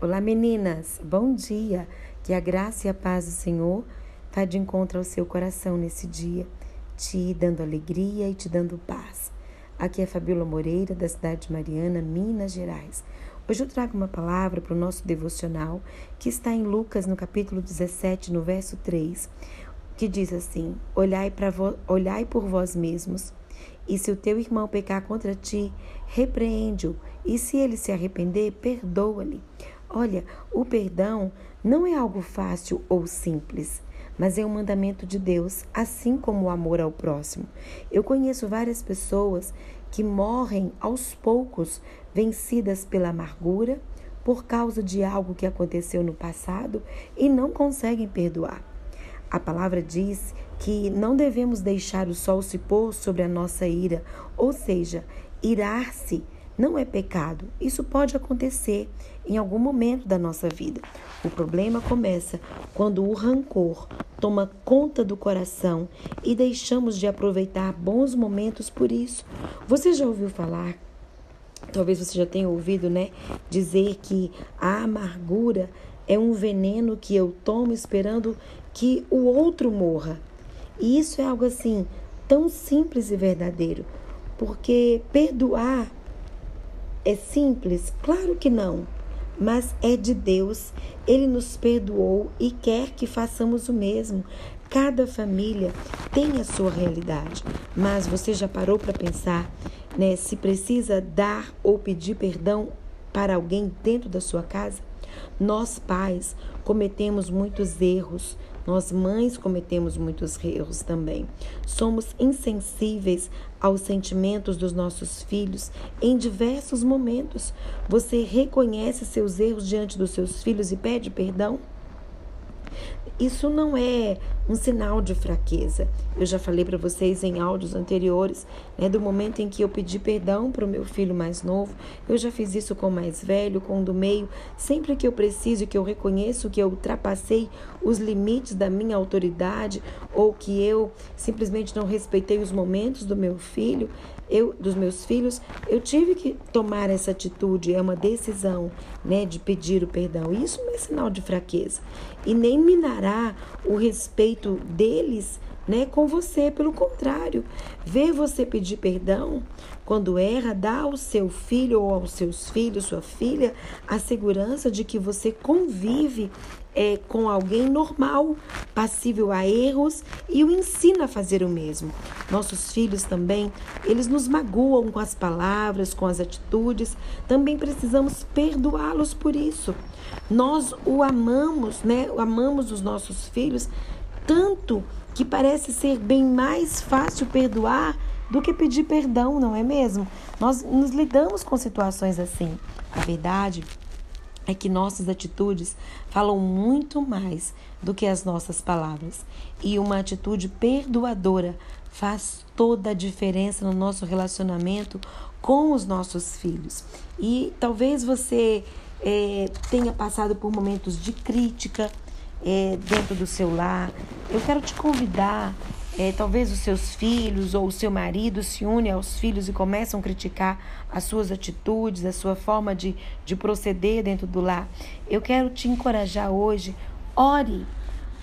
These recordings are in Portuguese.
Olá, meninas. Bom dia. Que a graça e a paz do Senhor vá de encontro ao seu coração nesse dia, te dando alegria e te dando paz. Aqui é Fabíola Moreira, da cidade de Mariana, Minas Gerais. Hoje eu trago uma palavra para o nosso devocional que está em Lucas, no capítulo 17, no verso 3, que diz assim: Olhai, vo olhai por vós mesmos, e se o teu irmão pecar contra ti, repreende-o, e se ele se arrepender, perdoa-lhe. Olha, o perdão não é algo fácil ou simples, mas é um mandamento de Deus, assim como o amor ao próximo. Eu conheço várias pessoas que morrem aos poucos, vencidas pela amargura, por causa de algo que aconteceu no passado e não conseguem perdoar. A palavra diz que não devemos deixar o sol se pôr sobre a nossa ira, ou seja, irar-se não é pecado. Isso pode acontecer em algum momento da nossa vida. O problema começa quando o rancor toma conta do coração e deixamos de aproveitar bons momentos por isso. Você já ouviu falar? Talvez você já tenha ouvido, né? Dizer que a amargura é um veneno que eu tomo esperando que o outro morra. E isso é algo assim tão simples e verdadeiro, porque perdoar é simples? Claro que não. Mas é de Deus. Ele nos perdoou e quer que façamos o mesmo. Cada família tem a sua realidade, mas você já parou para pensar, né, se precisa dar ou pedir perdão para alguém dentro da sua casa? Nós pais cometemos muitos erros, nós mães cometemos muitos erros também. Somos insensíveis aos sentimentos dos nossos filhos em diversos momentos. Você reconhece seus erros diante dos seus filhos e pede perdão? Isso não é um sinal de fraqueza. Eu já falei para vocês em áudios anteriores, né, do momento em que eu pedi perdão para o meu filho mais novo. Eu já fiz isso com o mais velho, com o do meio. Sempre que eu preciso, que eu reconheço que eu ultrapassei os limites da minha autoridade ou que eu simplesmente não respeitei os momentos do meu filho, eu, dos meus filhos, eu tive que tomar essa atitude, é uma decisão, né, de pedir o perdão. Isso não é sinal de fraqueza e nem minará o respeito deles, né, com você. Pelo contrário, ver você pedir perdão quando erra, dá ao seu filho ou aos seus filhos, sua filha, a segurança de que você convive é, com alguém normal, passível a erros e o ensina a fazer o mesmo. Nossos filhos também, eles nos magoam com as palavras, com as atitudes, também precisamos perdoá-los por isso. Nós o amamos, né? Amamos os nossos filhos tanto que parece ser bem mais fácil perdoar do que pedir perdão, não é mesmo? Nós nos lidamos com situações assim. A verdade é que nossas atitudes falam muito mais do que as nossas palavras. E uma atitude perdoadora faz toda a diferença no nosso relacionamento com os nossos filhos. E talvez você é, tenha passado por momentos de crítica é, dentro do seu lar. Eu quero te convidar é, talvez os seus filhos ou o seu marido se une aos filhos e começam a criticar as suas atitudes, a sua forma de, de proceder dentro do lar. Eu quero te encorajar hoje, ore,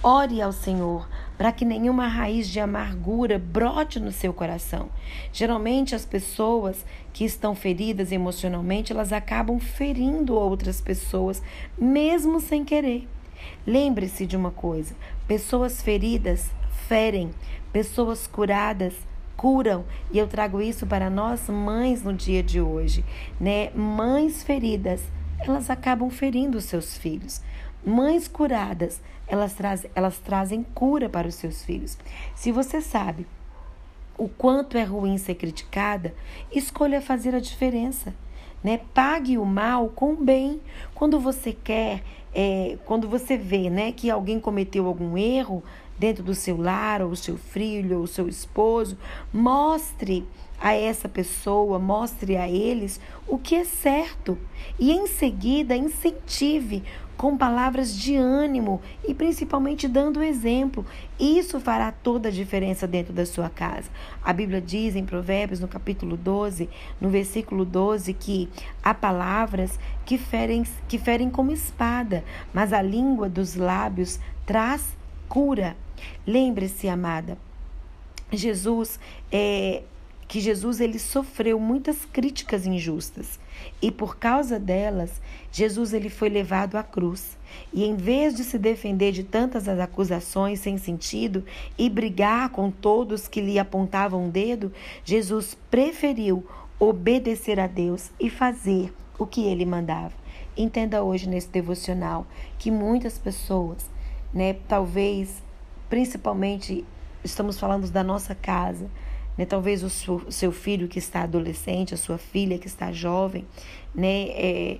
ore ao Senhor para que nenhuma raiz de amargura brote no seu coração. Geralmente as pessoas que estão feridas emocionalmente, elas acabam ferindo outras pessoas, mesmo sem querer. Lembre-se de uma coisa: pessoas feridas ferem, pessoas curadas curam. E eu trago isso para nós mães no dia de hoje, né? Mães feridas, elas acabam ferindo os seus filhos. Mães curadas, elas, traz, elas trazem cura para os seus filhos. Se você sabe o quanto é ruim ser criticada, escolha fazer a diferença. Né? Pague o mal com o bem. Quando você quer, é, quando você vê né, que alguém cometeu algum erro, dentro do seu lar, ou seu filho, ou seu esposo, mostre a essa pessoa, mostre a eles o que é certo e em seguida incentive com palavras de ânimo e principalmente dando exemplo. Isso fará toda a diferença dentro da sua casa. A Bíblia diz em Provérbios, no capítulo 12, no versículo 12, que há palavras que ferem, que ferem como espada, mas a língua dos lábios traz cura. Lembre-se, amada, Jesus é, que Jesus ele sofreu muitas críticas injustas. E por causa delas Jesus ele foi levado à cruz. E em vez de se defender de tantas acusações sem sentido e brigar com todos que lhe apontavam o dedo Jesus preferiu obedecer a Deus e fazer o que ele mandava. Entenda hoje nesse devocional que muitas pessoas né talvez principalmente estamos falando da nossa casa né? Talvez o seu filho que está adolescente, a sua filha que está jovem, né? É,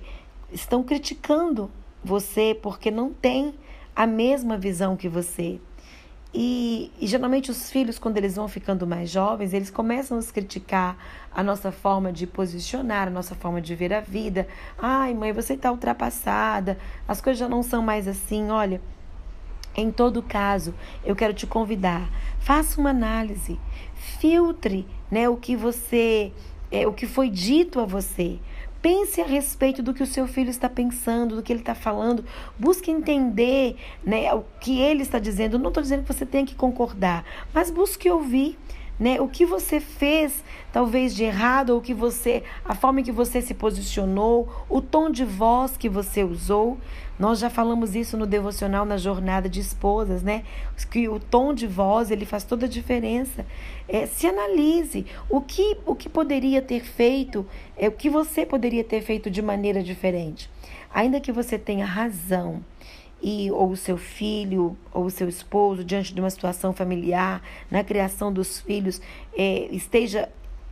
estão criticando você porque não tem a mesma visão que você. E, e, geralmente os filhos, quando eles vão ficando mais jovens, eles começam a nos criticar a nossa forma de posicionar, a nossa forma de ver a vida. Ai, mãe, você está ultrapassada, as coisas já não são mais assim. Olha, em todo caso, eu quero te convidar, faça uma análise, filtre, né, o que você, é, o que foi dito a você. Pense a respeito do que o seu filho está pensando, do que ele está falando. Busque entender né, o que ele está dizendo. Não estou dizendo que você tenha que concordar, mas busque ouvir né? O que você fez, talvez de errado, ou que você, a forma que você se posicionou, o tom de voz que você usou. Nós já falamos isso no devocional na jornada de esposas, né? Que o tom de voz ele faz toda a diferença. É, se analise o que o que poderia ter feito, é o que você poderia ter feito de maneira diferente, ainda que você tenha razão e ou o seu filho ou o seu esposo diante de uma situação familiar na criação dos filhos é, esteja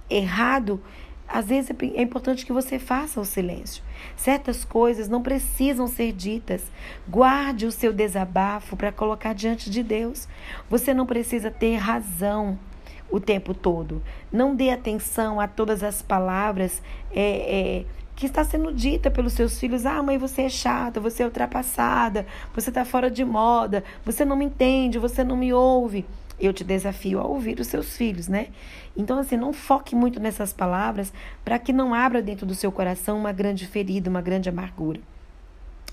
errado às vezes é, é importante que você faça o silêncio. Certas coisas não precisam ser ditas. Guarde o seu desabafo para colocar diante de Deus. Você não precisa ter razão o tempo todo. Não dê atenção a todas as palavras é, é, que está sendo dita pelos seus filhos: ah, mãe, você é chata, você é ultrapassada, você está fora de moda, você não me entende, você não me ouve. Eu te desafio a ouvir os seus filhos, né? Então, assim, não foque muito nessas palavras para que não abra dentro do seu coração uma grande ferida, uma grande amargura.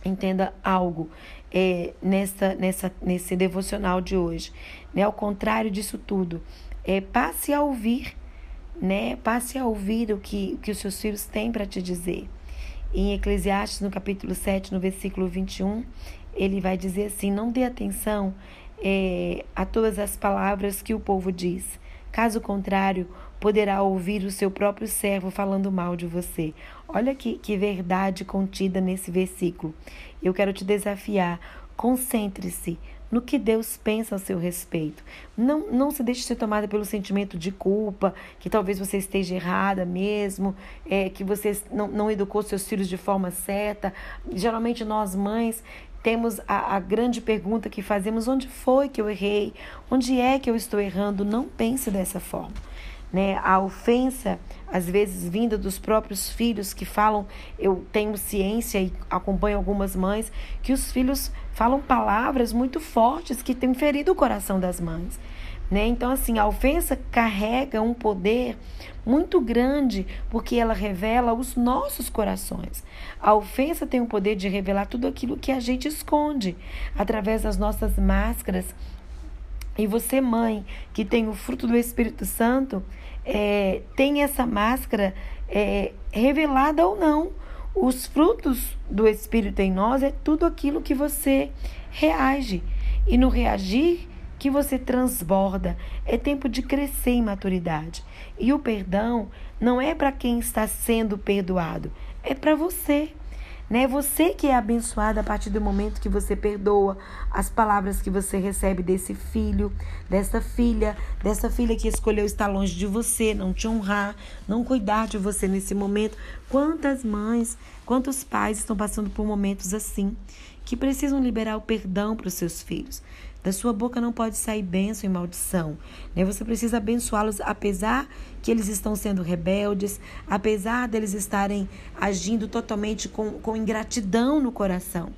Entenda algo é, nessa, nessa, nesse devocional de hoje. Né? Ao contrário disso tudo, é, passe a ouvir né? Passe a ouvir o que, que os seus filhos têm para te dizer. Em Eclesiastes, no capítulo 7, no versículo 21, ele vai dizer assim: Não dê atenção é, a todas as palavras que o povo diz. Caso contrário, poderá ouvir o seu próprio servo falando mal de você. Olha que, que verdade contida nesse versículo. Eu quero te desafiar. Concentre-se no que Deus pensa a seu respeito. Não, não se deixe ser tomada pelo sentimento de culpa, que talvez você esteja errada mesmo, é, que você não, não educou seus filhos de forma certa. Geralmente nós mães temos a, a, grande pergunta que fazemos: onde foi que eu errei? Onde é que eu estou errando? Não pense dessa forma né? A ofensa, às vezes vinda dos próprios filhos que falam, eu tenho ciência e acompanho algumas mães, que os filhos falam palavras muito fortes que têm ferido o coração das mães. Né? Então, assim, a ofensa carrega um poder muito grande porque ela revela os nossos corações. A ofensa tem o poder de revelar tudo aquilo que a gente esconde através das nossas máscaras. E você, mãe, que tem o fruto do Espírito Santo, é, tem essa máscara é, revelada ou não. Os frutos do Espírito em nós é tudo aquilo que você reage. E no reagir que você transborda, é tempo de crescer em maturidade. E o perdão não é para quem está sendo perdoado, é para você. Né? Você que é abençoada a partir do momento que você perdoa as palavras que você recebe desse filho, dessa filha, dessa filha que escolheu estar longe de você, não te honrar, não cuidar de você nesse momento. Quantas mães, quantos pais estão passando por momentos assim, que precisam liberar o perdão para os seus filhos? Da sua boca não pode sair bênção e maldição. Né? Você precisa abençoá-los, apesar que eles estão sendo rebeldes, apesar deles estarem agindo totalmente com, com ingratidão no coração.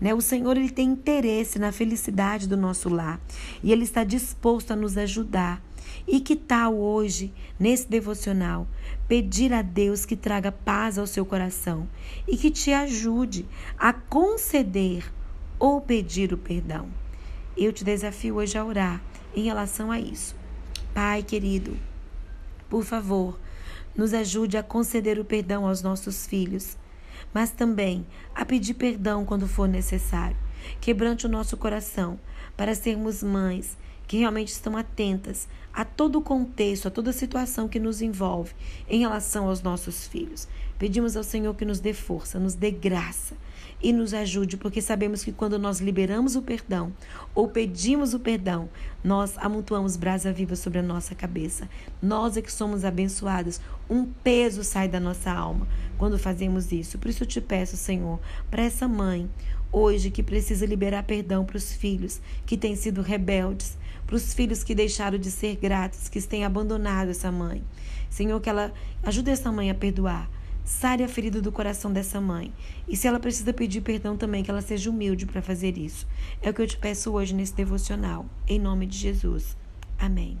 Né? O Senhor ele tem interesse na felicidade do nosso lar e Ele está disposto a nos ajudar. E que tal hoje, nesse devocional, pedir a Deus que traga paz ao seu coração e que te ajude a conceder ou pedir o perdão? Eu te desafio hoje a orar em relação a isso. Pai querido, por favor, nos ajude a conceder o perdão aos nossos filhos, mas também a pedir perdão quando for necessário. Quebrante o nosso coração para sermos mães que realmente estão atentas a todo o contexto, a toda a situação que nos envolve em relação aos nossos filhos. Pedimos ao Senhor que nos dê força, nos dê graça e nos ajude, porque sabemos que quando nós liberamos o perdão ou pedimos o perdão, nós amontoamos brasa viva sobre a nossa cabeça. Nós é que somos abençoados. Um peso sai da nossa alma quando fazemos isso. Por isso eu te peço, Senhor, para essa mãe hoje que precisa liberar perdão para os filhos que têm sido rebeldes, para os filhos que deixaram de ser gratos, que têm abandonado essa mãe. Senhor, que ela ajude essa mãe a perdoar. Sare a ferida do coração dessa mãe. E se ela precisa pedir perdão também, que ela seja humilde para fazer isso. É o que eu te peço hoje nesse devocional. Em nome de Jesus. Amém.